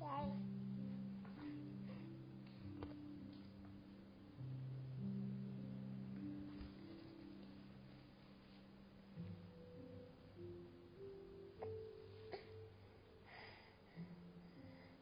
Đây.